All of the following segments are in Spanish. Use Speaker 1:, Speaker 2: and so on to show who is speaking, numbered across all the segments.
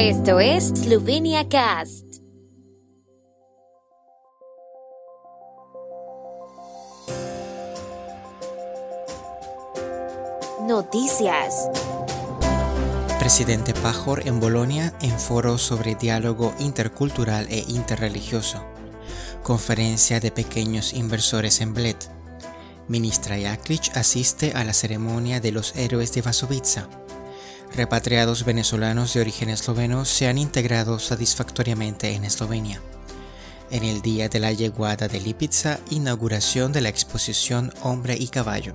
Speaker 1: Esto es Slovenia Cast. Noticias.
Speaker 2: Presidente Pajor en Bolonia en foro sobre diálogo intercultural e interreligioso. Conferencia de pequeños inversores en Bled. Ministra Jaklic asiste a la ceremonia de los héroes de Vasovica. Repatriados venezolanos de origen esloveno se han integrado satisfactoriamente en Eslovenia. En el día de la llegada de Lipica, inauguración de la exposición Hombre y Caballo.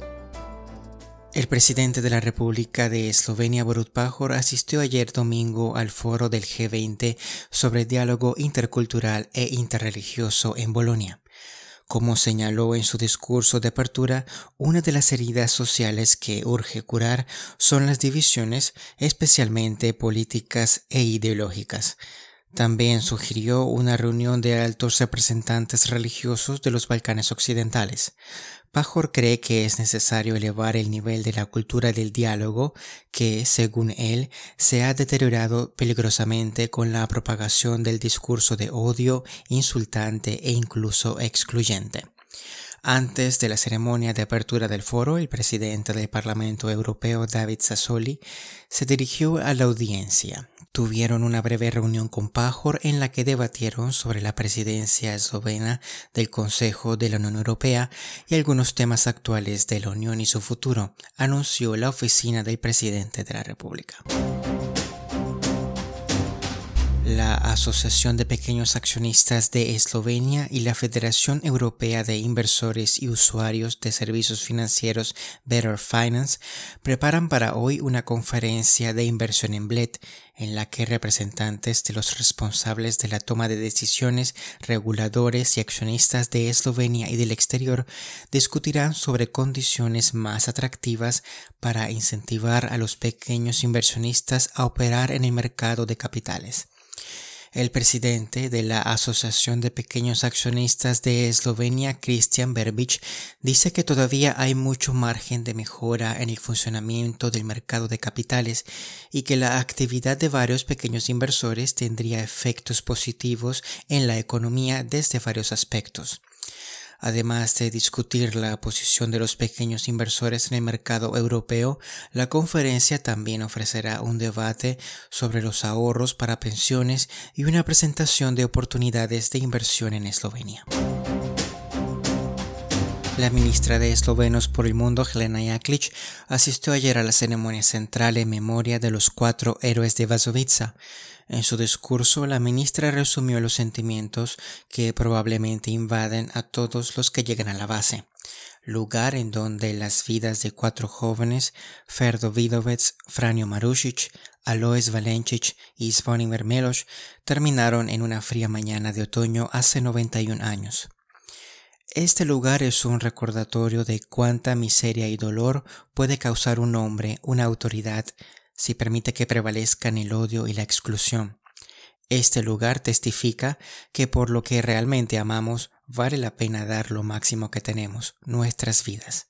Speaker 2: El presidente de la República de Eslovenia, Borut Pajor, asistió ayer domingo al foro del G20 sobre diálogo intercultural e interreligioso en Bolonia. Como señaló en su discurso de apertura, una de las heridas sociales que urge curar son las divisiones, especialmente políticas e ideológicas. También sugirió una reunión de altos representantes religiosos de los Balcanes occidentales. Pajor cree que es necesario elevar el nivel de la cultura del diálogo que, según él, se ha deteriorado peligrosamente con la propagación del discurso de odio, insultante e incluso excluyente. Antes de la ceremonia de apertura del foro, el presidente del Parlamento Europeo, David Sassoli, se dirigió a la audiencia. Tuvieron una breve reunión con Pajor en la que debatieron sobre la presidencia eslovena del Consejo de la Unión Europea y algunos temas actuales de la Unión y su futuro, anunció la oficina del presidente de la República. La Asociación de Pequeños Accionistas de Eslovenia y la Federación Europea de Inversores y Usuarios de Servicios Financieros Better Finance preparan para hoy una conferencia de inversión en Bled en la que representantes de los responsables de la toma de decisiones, reguladores y accionistas de Eslovenia y del exterior discutirán sobre condiciones más atractivas para incentivar a los pequeños inversionistas a operar en el mercado de capitales. El presidente de la Asociación de Pequeños Accionistas de Eslovenia, Christian Berbic, dice que todavía hay mucho margen de mejora en el funcionamiento del mercado de capitales y que la actividad de varios pequeños inversores tendría efectos positivos en la economía desde varios aspectos. Además de discutir la posición de los pequeños inversores en el mercado europeo, la conferencia también ofrecerá un debate sobre los ahorros para pensiones y una presentación de oportunidades de inversión en Eslovenia. La ministra de Eslovenos por el Mundo, Helena Jaklic, asistió ayer a la ceremonia central en memoria de los cuatro héroes de Vazovica. En su discurso, la ministra resumió los sentimientos que probablemente invaden a todos los que llegan a la base, lugar en donde las vidas de cuatro jóvenes, Ferdo Vidovec, Franjo Marušić, Alois Valencic y Zvonimir Melos, terminaron en una fría mañana de otoño hace 91 años. Este lugar es un recordatorio de cuánta miseria y dolor puede causar un hombre, una autoridad, si permite que prevalezcan el odio y la exclusión. Este lugar testifica que por lo que realmente amamos vale la pena dar lo máximo que tenemos, nuestras vidas.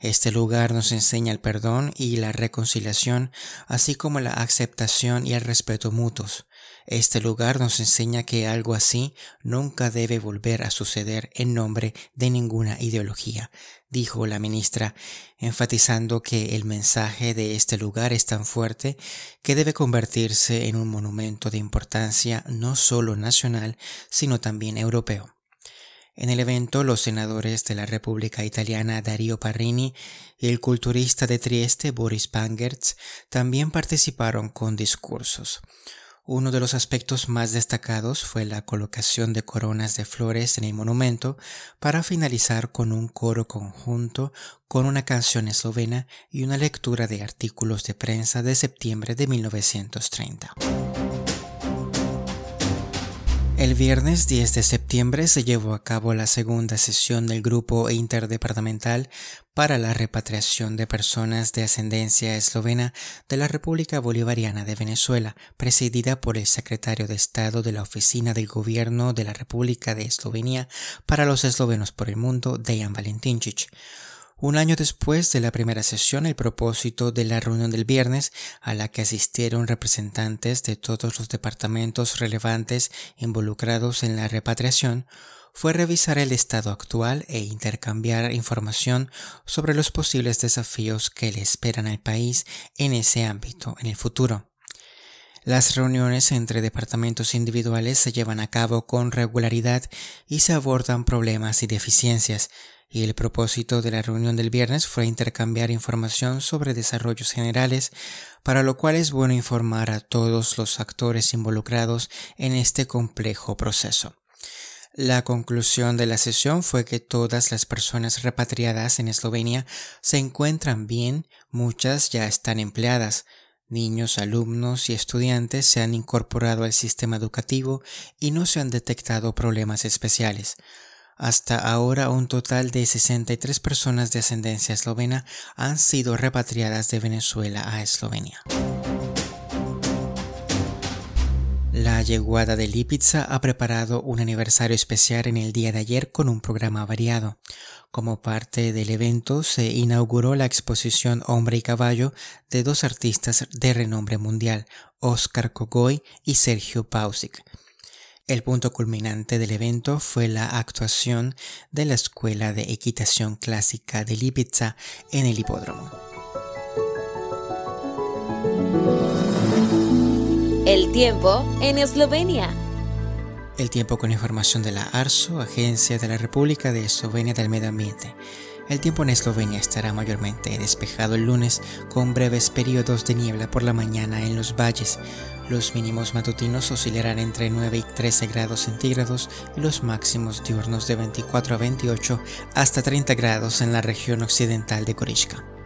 Speaker 2: Este lugar nos enseña el perdón y la reconciliación, así como la aceptación y el respeto mutuos. Este lugar nos enseña que algo así nunca debe volver a suceder en nombre de ninguna ideología, dijo la ministra, enfatizando que el mensaje de este lugar es tan fuerte que debe convertirse en un monumento de importancia no solo nacional, sino también europeo. En el evento, los senadores de la República Italiana Dario Parrini y el culturista de Trieste Boris Pangertz también participaron con discursos. Uno de los aspectos más destacados fue la colocación de coronas de flores en el monumento para finalizar con un coro conjunto con una canción eslovena y una lectura de artículos de prensa de septiembre de 1930. El viernes 10 de septiembre se llevó a cabo la segunda sesión del Grupo Interdepartamental para la Repatriación de Personas de Ascendencia Eslovena de la República Bolivariana de Venezuela, presidida por el secretario de Estado de la Oficina del Gobierno de la República de Eslovenia para los Eslovenos por el Mundo, Dejan Valentincic. Un año después de la primera sesión, el propósito de la reunión del viernes, a la que asistieron representantes de todos los departamentos relevantes involucrados en la repatriación, fue revisar el estado actual e intercambiar información sobre los posibles desafíos que le esperan al país en ese ámbito en el futuro. Las reuniones entre departamentos individuales se llevan a cabo con regularidad y se abordan problemas y deficiencias, y el propósito de la reunión del viernes fue intercambiar información sobre desarrollos generales, para lo cual es bueno informar a todos los actores involucrados en este complejo proceso. La conclusión de la sesión fue que todas las personas repatriadas en Eslovenia se encuentran bien, muchas ya están empleadas, niños, alumnos y estudiantes se han incorporado al sistema educativo y no se han detectado problemas especiales. Hasta ahora un total de 63 personas de ascendencia eslovena han sido repatriadas de Venezuela a Eslovenia. La Yeguada de Lipica ha preparado un aniversario especial en el día de ayer con un programa variado. Como parte del evento se inauguró la exposición Hombre y Caballo de dos artistas de renombre mundial, Oscar Kogoy y Sergio Pausic. El punto culminante del evento fue la actuación de la Escuela de Equitación Clásica de Lipica en el hipódromo.
Speaker 1: El tiempo en Eslovenia.
Speaker 2: El tiempo con información de la ARSO, Agencia de la República de Eslovenia del Medio Ambiente. El tiempo en Eslovenia estará mayormente despejado el lunes, con breves periodos de niebla por la mañana en los valles. Los mínimos matutinos oscilarán entre 9 y 13 grados centígrados y los máximos diurnos de 24 a 28 hasta 30 grados en la región occidental de Korishka.